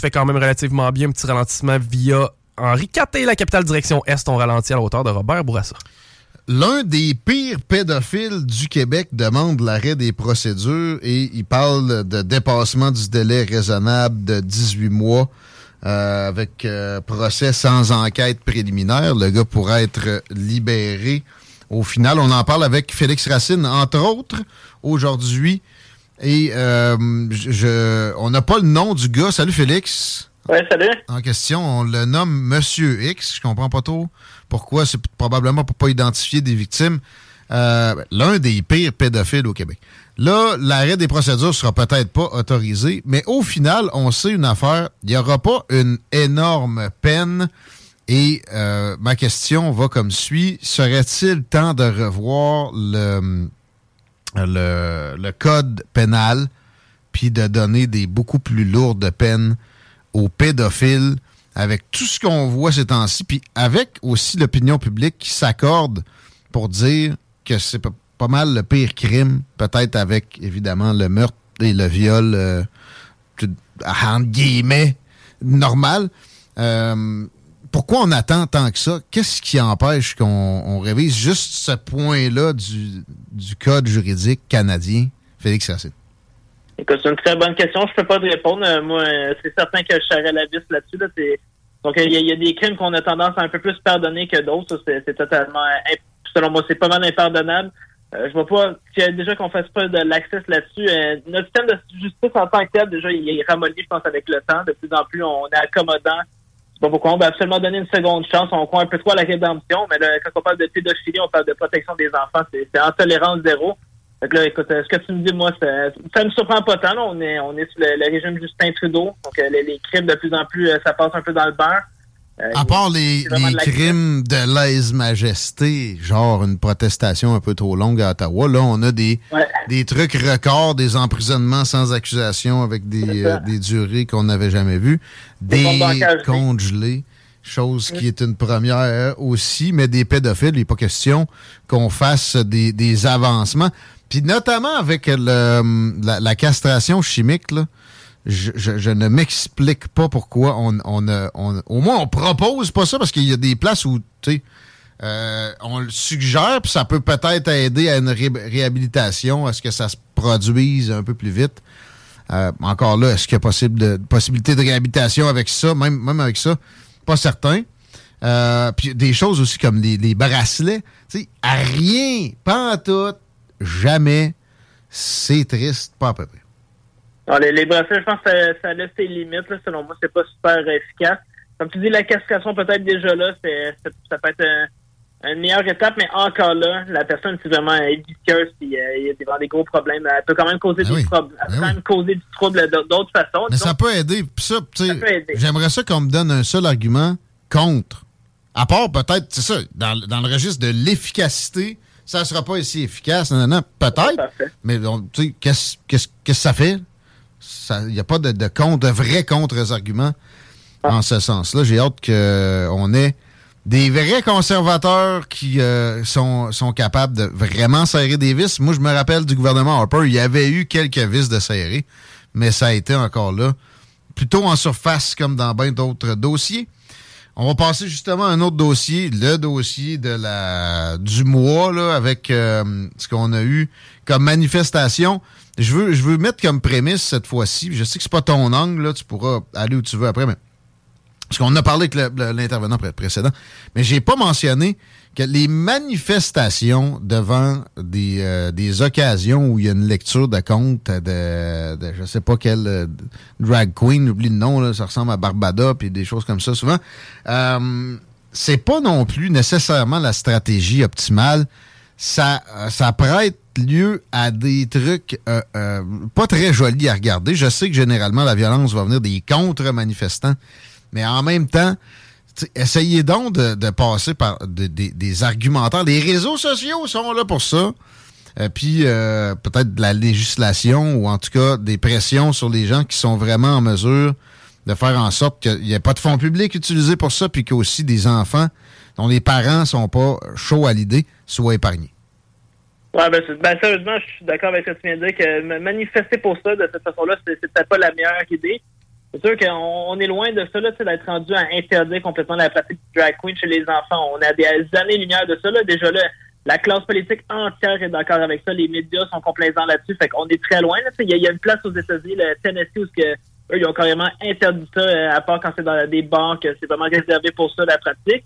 Tu quand même relativement bien un petit ralentissement via Henri IV, la capitale direction Est, on ralentit à la hauteur de Robert Bourassa. L'un des pires pédophiles du Québec demande l'arrêt des procédures et il parle de dépassement du délai raisonnable de 18 mois euh, avec euh, procès sans enquête préliminaire. Le gars pourrait être libéré. Au final, on en parle avec Félix Racine, entre autres, aujourd'hui. Et euh, je, on n'a pas le nom du gars. Salut Félix. Ouais, salut. En question, on le nomme Monsieur X. Je comprends pas trop pourquoi. C'est probablement pour pas identifier des victimes. Euh, L'un des pires pédophiles au Québec. Là, l'arrêt des procédures sera peut-être pas autorisé, mais au final, on sait une affaire. Il n'y aura pas une énorme peine. Et euh, ma question va comme suit. Serait-il temps de revoir le, le, le code pénal puis de donner des beaucoup plus lourdes peines aux pédophiles avec tout ce qu'on voit ces temps-ci, puis avec aussi l'opinion publique qui s'accorde pour dire que c'est pas, mal le pire crime, peut-être avec évidemment le meurtre et le viol, euh, entre guillemets, normal. Euh, pourquoi on attend tant que ça? Qu'est-ce qui empêche qu'on on révise juste ce point-là du, code juridique canadien? Félix Racine? Écoute, c'est une très bonne question. Je peux pas te répondre. Euh, Moi, euh, c'est certain que je serais la vis là-dessus. Donc, il y, a- des crimes qu'on a tendance à un peu plus pardonner que d'autres. C'est totalement, selon moi, c'est pas mal impardonnable. Euh, je vois pas déjà qu'on fasse pas de l'accès là-dessus. Euh, notre système de justice en tant que tel, déjà, il est ramolli, je pense, avec le temps. De plus en plus, on est accommodant. Pas pourquoi on va absolument donner une seconde chance. On croit un peu trop à la rédemption, mais là, quand on parle de pédophilie, on parle de protection des enfants. C'est c'est en tolérance zéro. Que là, écoute, euh, ce que tu me dis, moi, ça, ça me surprend pas tant. là. On est, on est sous le, le régime Justin Trudeau. Donc, euh, les, les crimes, de plus en plus, euh, ça passe un peu dans le beurre. Euh, À part les, crimes de lèse-majesté, genre une protestation un peu trop longue à Ottawa, là, on a des, Ouais. des trucs records, des emprisonnements sans accusation avec des, euh, des durées qu'on n'avait jamais vues, Des des comptes bancaires gelés. comptes gelés, chose qui est une première aussi, mais des pédophiles, il n'est pas question qu'on fasse des, des avancements. Puis notamment avec le, la, la castration chimique, là, je, je- je ne m'explique pas pourquoi on, on, on- au moins on propose pas ça parce qu'il y a des places où tu sais euh, on le suggère puis ça peut peut-être aider à une ré- réhabilitation à ce que ça se produise un peu plus vite Euh, encore là est-ce qu'il y a possible de, possibilité de réhabilitation avec ça? Même même avec ça pas certain Euh, puis des choses aussi comme les, les bracelets. Tu sais, à rien, pas en tout, jamais. C'est triste, pas à peu près. Alors, les, les bracelets, je pense que ça, ça laisse ses limites. Là, selon moi, c'est pas super efficace. Comme tu dis, la cascation peut-être déjà là, c'est, ça peut être un- une meilleure étape, mais encore là, la personne, c'est vraiment vicieuse, puis euh, il y a des, des gros problèmes. Elle peut quand même causer Ben des oui. troubles. Elle Ben peut oui. même causer du trouble d'autres façons. Mais ça peut aider. Puis ça, tu sais, Ça peut aider. j'aimerais ça qu'on me donne un seul argument contre. À part peut-être, c'est ça, dans, dans le registre de l'efficacité, ça sera pas aussi efficace. Non, non, peut-être. Mais qu'est-ce que ça fait? Il n'y a pas de, de contre, de vrais contre-arguments en ce sens-là. J'ai hâte qu'on ait des vrais conservateurs qui euh, sont, sont capables de vraiment serrer des vis. Moi, je me rappelle du gouvernement Harper, il y avait eu quelques vis de serrer, mais ça a été encore là, plutôt en surface comme dans bien d'autres dossiers. On va passer justement à un autre dossier, le dossier de la du mois là, avec euh, ce qu'on a eu comme manifestation. Je veux je veux mettre comme prémisse cette fois-ci. Je sais que c'est pas ton angle là, tu pourras aller où tu veux après, mais parce qu'on a parlé avec l'intervenant pré- précédent, mais j'ai pas mentionné que les manifestations devant des, euh, des occasions où il y a une lecture de compte de, de je sais pas quelle euh, drag queen, j'oublie le nom, là, ça ressemble à Barbada puis des choses comme ça souvent. Euh, c'est pas non plus nécessairement la stratégie optimale. Ça, euh, ça prête lieu à des trucs euh, euh, pas très jolis à regarder. Je sais que généralement la violence va venir des contre-manifestants, mais en même temps, essayez donc de, de passer par de- des- argumentaires. Les réseaux sociaux sont là pour ça. Euh, puis euh, peut-être de la législation ou en tout cas des pressions sur les gens qui sont vraiment en mesure de faire en sorte qu'il n'y ait pas de fonds publics utilisés pour ça, puis qu'aussi des enfants dont les parents sont pas chauds à l'idée soient épargnés. Ouais, ben, ben, sérieusement, je suis d'accord avec ce que tu viens de dire, que me- manifester pour ça, de cette façon-là, c'est peut-être pas la meilleure idée. C'est sûr qu'on on est loin de ça, là, tu sais, d'être rendu à interdire complètement la pratique du drag queen chez les enfants. On a des années-lumière de ça, là. Déjà, là, la classe politique entière est d'accord avec ça. Les médias sont complaisants là-dessus. Fait qu'on est très loin, Il y, a- il y a une place aux États-Unis, le Tennessee, où que, eux, ils ont carrément interdit ça, euh, à part quand c'est dans des bars, que c'est vraiment réservé pour ça, la pratique.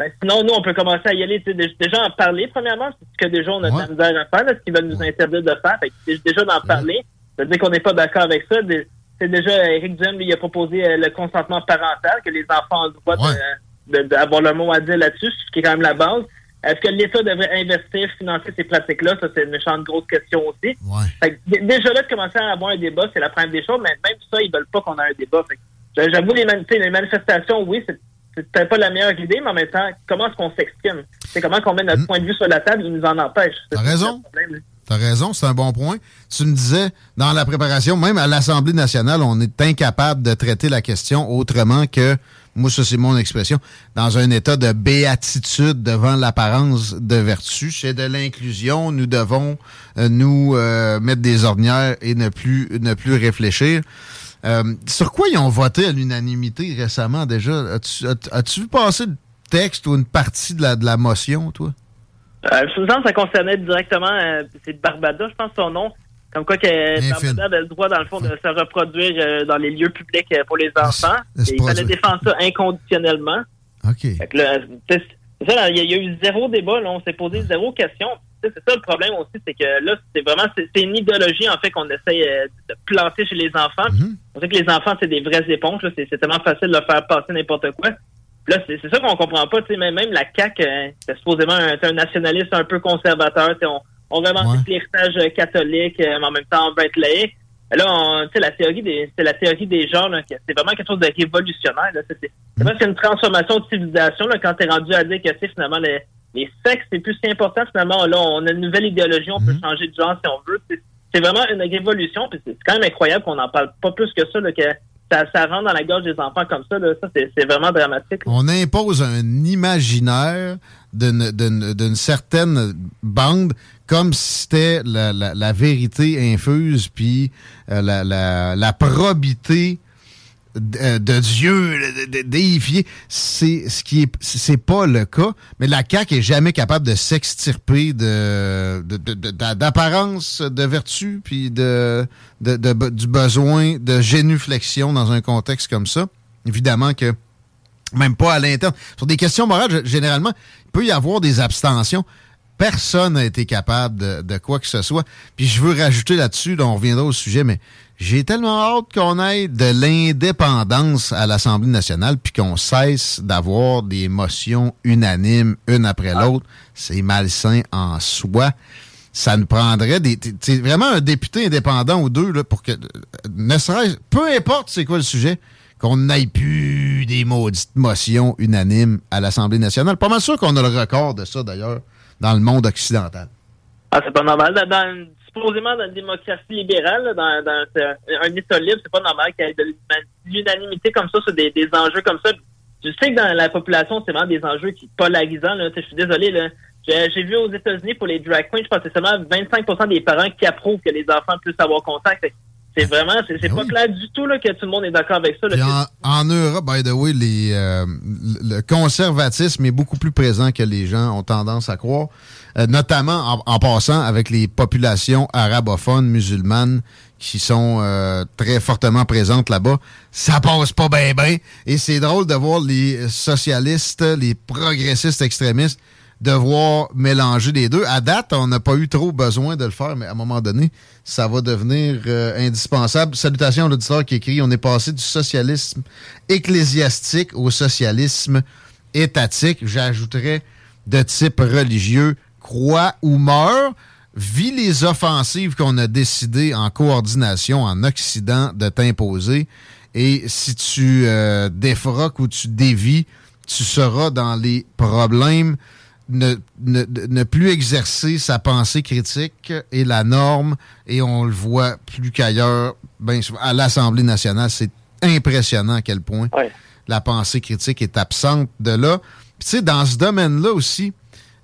Ben, sinon, nous, on peut commencer à y aller. Déjà en parler, premièrement, c'est ce que déjà on a de Ouais. la misère à faire, là, ce qu'ils veulent nous interdire de faire. Fait que dé- déjà d'en parler, ça veut dire qu'on n'est pas d'accord avec ça. C'est déjà, Eric Duhem, lui, il a proposé euh, le consentement parental, que les enfants ont le droit de- de- d'avoir le mot à dire là-dessus, ce qui est quand même la base. Est-ce que l'État devrait investir, financer ces pratiques-là? Ça, c'est une méchante grosse question aussi. Ouais. Fait que dé- déjà là, de commencer à avoir un débat, c'est la première des choses, mais même ça, ils veulent pas qu'on ait un débat. J'avoue, les, sais, les manifestations, oui, c'est c'est peut-être pas la meilleure idée, mais en même temps, comment est-ce qu'on s'exprime? C'est comment qu'on met notre point de vue sur la table, ils nous en empêchent. C'est T'as raison. T'as raison, c'est un bon point. Tu me disais, dans la préparation, même à l'Assemblée nationale, on est incapable de traiter la question autrement que, moi, ça c'est mon expression, dans un état de béatitude devant l'apparence de vertu. C'est de l'inclusion. Nous devons euh, nous euh, mettre des ornières et ne plus, ne plus réfléchir. Euh, sur quoi ils ont voté à l'unanimité récemment déjà? As-tu as- vu passer le texte ou une partie de la, de la motion, toi? Euh, je me sens que ça concernait directement, euh, c'est Barbada, je pense son nom, comme quoi que. Barbada avait le droit, dans le fond, de se reproduire euh, dans les lieux publics pour les enfants. Et il fallait défendre ça inconditionnellement. OK. Y, il y a eu zéro débat, là, on s'est posé zéro question. Tu C'est ça le problème aussi, c'est que là, c'est vraiment c'est c'est une idéologie en fait qu'on essaie euh, de planter chez les enfants. Mhm. On sait que les enfants, c'est des vraies éponges, c'est c'est tellement facile de leur faire passer n'importe quoi. Là, c'est c'est ça qu'on comprend pas, tu sais, même, même la CAQ, euh, c'est supposément un, c'est un nationaliste un peu conservateur, tu on, on revendique l'héritage euh, catholique, mais en même temps on veut être laïque. Là, tu sais, la théorie des, c'est la théorie des genres, c'est vraiment quelque chose de révolutionnaire. C'est c'est- c'est presque une transformation de civilisation là, quand t'es rendu à dire que, tu sais, finalement, les, les sexes, c'est plus si important. Finalement, là, on a une nouvelle idéologie, on peut changer de genre si on veut. C'est vraiment une révolution, puis c'est quand même incroyable qu'on n'en parle pas plus que ça, là, que ça, ça rentre dans la gorge des enfants comme ça. Là. Ça, c'est vraiment dramatique. là. On impose un imaginaire d'une- certaine bande comme si c'était la, la- la vérité infuse puis euh, la, la- la probité de, euh, de Dieu déifiée. C'est ce qui est c'est pas le cas, mais la CAQ est jamais capable de s'extirper de d'apparence de vertu puis de- du besoin de génuflexion dans un contexte comme ça. Évidemment que même pas à l'interne. Sur des questions morales, généralement, il peut y avoir des abstentions. Personne n'a été capable de, quoi que ce soit. Puis je veux rajouter là-dessus, on reviendra au sujet, mais j'ai tellement hâte qu'on ait de l'indépendance à l'Assemblée nationale, puis qu'on cesse d'avoir des motions unanimes, une après l'autre. C'est malsain en soi. Ça nous prendrait des, vraiment un député indépendant ou deux là, pour que, ne serait peu importe c'est quoi le sujet, qu'on n'aille plus des maudites motions unanimes à l'Assemblée nationale. Pas mal sûr qu'on a le record de ça, d'ailleurs, dans le monde occidental. Ah, c'est pas normal. Dans, supposément, dans une démocratie libérale, dans, un État libre, c'est pas normal qu'il y ait de l'unanimité comme ça sur des, enjeux comme ça. Je sais que dans la population, c'est vraiment des enjeux qui polarisants. Là. Je suis désolé. Là. J'ai vu aux États-Unis, pour les drag queens, je pense que c'est seulement 25% des parents qui approuvent que les enfants puissent avoir contact. C'est vraiment, c'est ben pas clair du tout là, que tout le monde est d'accord avec ça. en, Europe, by the way, les, euh, le conservatisme est beaucoup plus présent que les gens ont tendance à croire, euh, notamment en, passant avec les populations arabophones musulmanes qui sont euh, très fortement présentes là-bas. Ça passe pas bien, bien. Et c'est drôle de voir les socialistes, les progressistes extrémistes devoir mélanger les deux. À date, on n'a pas eu trop besoin de le faire, mais à un moment donné, ça va devenir euh, indispensable. Salutations à l'auditeur qui écrit On est passé du socialisme ecclésiastique au socialisme étatique. J'ajouterais de type religieux, croix ou meurt. Vit les offensives qu'on a décidé en coordination en Occident de t'imposer. Et si tu euh, défroques ou tu dévis, tu seras dans les problèmes ne, ne, plus exercer sa pensée critique est la norme et on le voit plus qu'ailleurs. Ben, à l'Assemblée nationale, c'est impressionnant à quel point la pensée critique est absente de là. Tu sais, dans ce domaine-là aussi,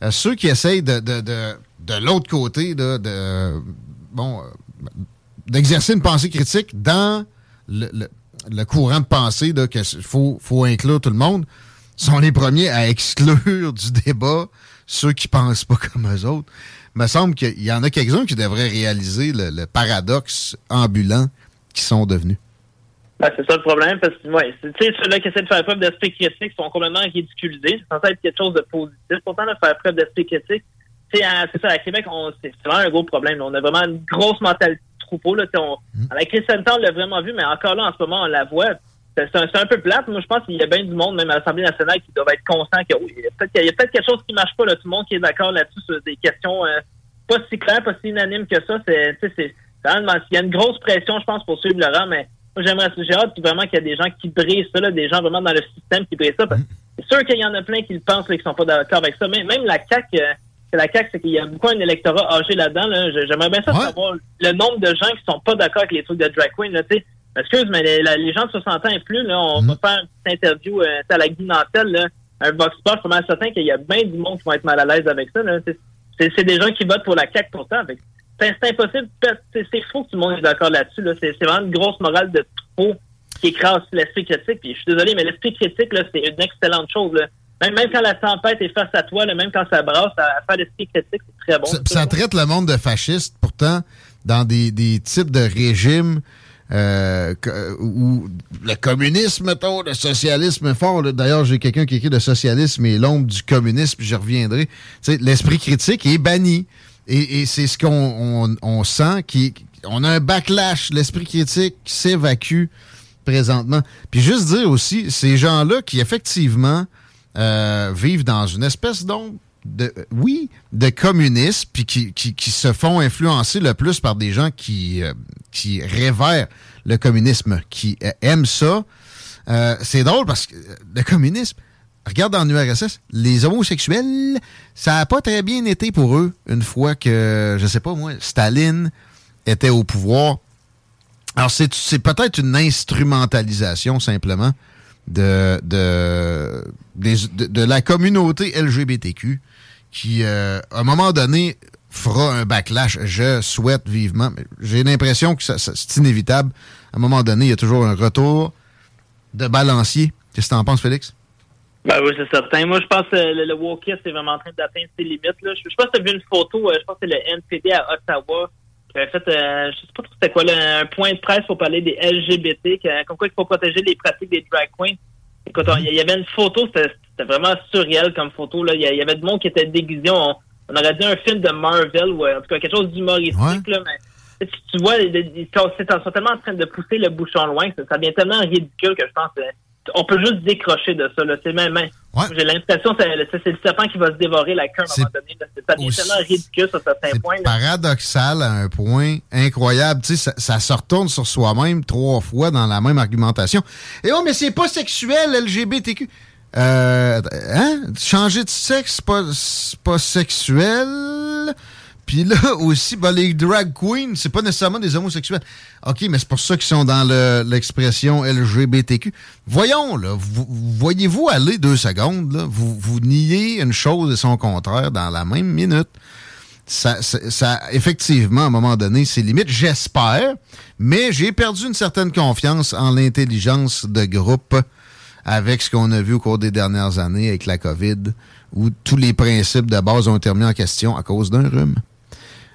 euh, ceux qui essayent de, de, de, l'autre côté, de, de bon, euh, d'exercer une pensée critique dans le, le, courant de pensée qu'il faut, faut inclure tout le monde, sont les premiers à exclure du débat ceux qui pensent pas comme eux autres. Il me semble qu'il y en a quelques-uns qui devraient réaliser le, paradoxe ambulant qui sont devenus. Ben, c'est ça le problème, parce que ouais, ceux-là qui essaient de faire preuve d'esprit critique sont complètement ridiculisés. C'est censé être quelque chose de positif. Pourtant, de faire preuve d'esprit critique, c'est ça, à Québec, c'est vraiment un gros problème. On a vraiment une grosse mentalité de troupeau. Là, on. À la crise sanitaire, on l'a vraiment vu, mais encore là, en ce moment, on la voit c'est un, peu plate. Moi, je pense qu'il y a bien du monde, même à l'Assemblée nationale, qui doit être conscient qu'il y a peut-être peut quelque chose qui marche pas. Là. Tout le monde qui est d'accord là-dessus sur des questions euh, pas si claires, pas si unanimes que ça. C'est, c'est, il y a une grosse pression, je pense, pour suivre le rang, mais moi, j'aimerais, j'ai hâte vraiment qu'il y a des gens qui brisent ça, là, des gens vraiment dans le système qui brisent ça. C'est sûr qu'il y en a plein qui le pensent, là, qui sont pas d'accord avec ça. Mais même la CAQ, euh, la CAQ, c'est qu'il y a beaucoup un électorat âgé là-dedans. Là. J'aimerais bien ça savoir le nombre de gens qui sont pas d'accord avec les trucs de drag queen. Là, sais Excuse, mais les, gens de 60 ans et plus, là, on va mhm. faire une petite interview euh, à la guinantelle, là, un Vox Pop, je suis certain qu'il y a bien du monde qui va être mal à l'aise avec ça. C'est des gens qui votent pour la CAQ pourtant. C'est impossible. C'est faux que tout le monde est d'accord là-dessus. Là. C'est vraiment une grosse morale de trop qui écrase l'esprit critique. Puis je suis désolé, mais l'esprit critique, c'est une excellente chose. Là. Même, même, quand la tempête est face à toi, là, même quand ça brasse, à, faire l'esprit critique, c'est très bon. Ça, ça traite le monde de fasciste, pourtant, dans des, des types de régimes euh, ou le communisme, mettons, le socialisme fort. D'ailleurs, j'ai quelqu'un qui écrit le socialisme et l'ombre du communisme, j'y reviendrai. L'esprit critique est banni. Et, c'est ce qu'on on, sent, qui, on a un backlash, l'esprit critique s'évacue présentement. Puis juste dire aussi, ces gens-là qui effectivement euh, vivent dans une espèce d'ombre de, oui, de communistes, puis qui, qui, se font influencer le plus par des gens qui, euh, qui révèrent le communisme, qui euh, aiment ça. Euh, c'est drôle parce que le communisme, regarde dans l'URSS, les homosexuels, ça n'a pas très bien été pour eux une fois que, je sais pas moi, Staline était au pouvoir. Alors, c'est peut-être une instrumentalisation simplement de, de, de, la communauté LGBTQ qui, euh, à un moment donné, fera un backlash. Je souhaite vivement. J'ai l'impression que c'est inévitable. À un moment donné, il y a toujours un retour de balancier. Qu'est-ce que tu en penses, Félix? Ben oui, c'est certain. Moi, je pense que le, le Wokis est vraiment en train d'atteindre ses limites. Là. Je, je pense que tu as vu une photo, euh, je pense que c'est le NPD à Ottawa qui avait fait, euh, je sais pas trop c'était quoi, un point de presse pour parler des LGBT, comme quoi il faut protéger les pratiques des drag queens. Écoute, il y avait une photo, c'était vraiment surréel comme photo. Là. Il y avait de monde qui était déguisé. On, aurait dit un film de Marvel ou en tout cas quelque chose d'humoristique. Là, mais tu vois, ils sont, tellement en train de pousser le bouchon loin que ça devient tellement ridicule que je pense que on peut juste décrocher de ça. C'est même, J'ai l'impression que c'est le serpent qui va se dévorer la queue à un moment donné. Devient tellement ridicule sur certains points. C'est paradoxal à un point incroyable. Ça, ça, se retourne sur soi-même trois fois dans la même argumentation. Et oh, mais c'est pas sexuel, LGBTQ. Euh, hein? Changer de sexe, pas, pas sexuel. Puis là aussi, ben, les drag queens, c'est pas nécessairement des homosexuels. OK, mais c'est pour ça qu'ils sont dans l'expression LGBTQ. Voyons, là, voyez-vous aller deux secondes, là, vous, vous niez une chose et son contraire dans la même minute. Ça, ça, effectivement, à un moment donné, c'est limite, j'espère, mais j'ai perdu une certaine confiance en l'intelligence de groupe avec ce qu'on a vu au cours des dernières années avec la COVID, où tous les principes de base ont été remis en question à cause d'un rhume.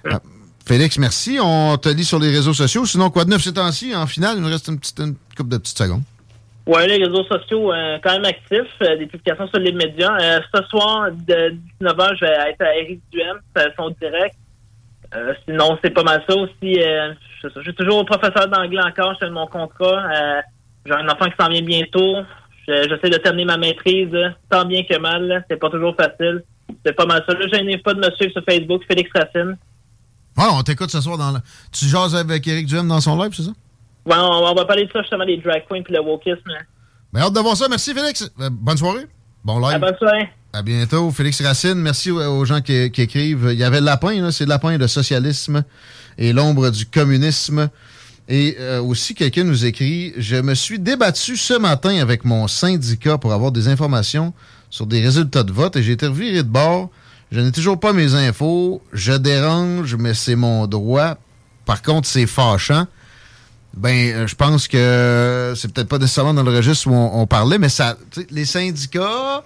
Ah, Félix, merci. On te lit sur les réseaux sociaux. Sinon, quoi de neuf ces temps-ci? En finale, il nous reste une petite une couple de petites secondes. Oui, les réseaux sociaux, euh, quand même actifs. Euh, des publications sur les médias. Euh, ce soir, de 19h, je vais être à Eric Duhem, son direct. sinon, c'est pas mal ça aussi. je, suis toujours professeur d'anglais encore. Je fais mon contrat. J'ai un enfant qui s'en vient bientôt. J'essaie de terminer ma maîtrise, tant bien que mal. C'est pas toujours facile. C'est pas mal ça. Là, je n'ai pas de monsieur sur Facebook, Félix Racine. Ouais, on t'écoute ce soir dans le... Tu jases avec Eric Duhem dans son live, c'est ça? Ouais, on, va parler de ça justement, des drag queens puis le wokisme. Mais hâte de voir ça. Merci, Félix. Euh, bonne soirée. Bon live. bonne soirée. À bientôt. Félix Racine, merci aux gens qui, écrivent. Il y avait le lapin, c'est le lapin de socialisme et l'ombre du communisme. Et euh, aussi, quelqu'un nous écrit Je me suis débattu ce matin avec mon syndicat pour avoir des informations sur des résultats de vote et j'ai été reviré de bord je n'ai toujours pas mes infos. Je dérange, mais c'est mon droit. Par contre, c'est fâchant. Ben, euh, je pense que c'est peut-être pas nécessairement dans le registre où on, parlait, mais ça, les syndicats,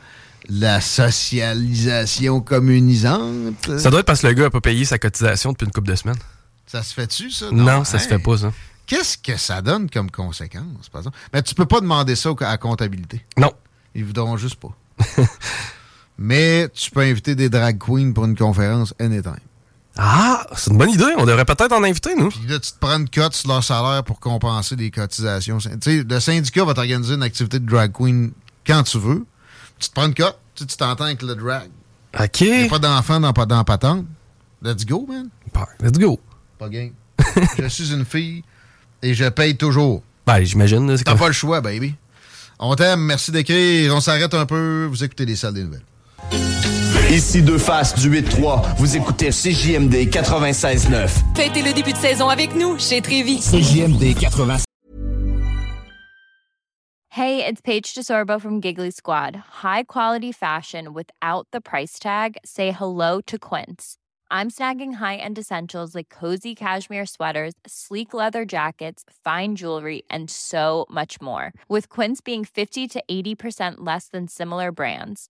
la socialisation communisante. Ça doit être parce que le gars n'a pas payé sa cotisation depuis une couple de semaines. Ça se fait-tu, ça? Non, ça se fait pas, ça. Qu'est-ce que ça donne comme conséquence, par exemple? Mais tu peux pas demander ça à la comptabilité. Non. Ils voudront juste pas. Mais tu peux inviter des drag queens pour une conférence anytime. Ah, c'est une bonne idée. On devrait peut-être en inviter, nous. Puis là, tu te prends une cote sur leur salaire pour compenser les cotisations. Tu sais, le syndicat va t'organiser une activité de drag queen quand tu veux. Tu te prends une cote, tu t'entends avec le drag. OK. Il a pas d'enfant dans, dans patente. Let's go, man. Let's go. Pas game. je suis une fille et je paye toujours. Ben, j'imagine. T'as pas le choix, baby. On t'aime, merci d'écrire. On s'arrête un peu. Vous écoutez les salles des nouvelles. Ici deux faces du 8-3. Vous écoutez CJMD 96.9. Fêtez le début de saison avec nous chez Trévi. CJMD 96. Hey, it's Paige DeSorbo from Giggly Squad. High quality fashion without the price tag. Say hello to Quince. I'm snagging high-end essentials like cozy cashmere sweaters, sleek leather jackets, fine jewelry, and so much more. With Quince being 50 to 80% less than similar brands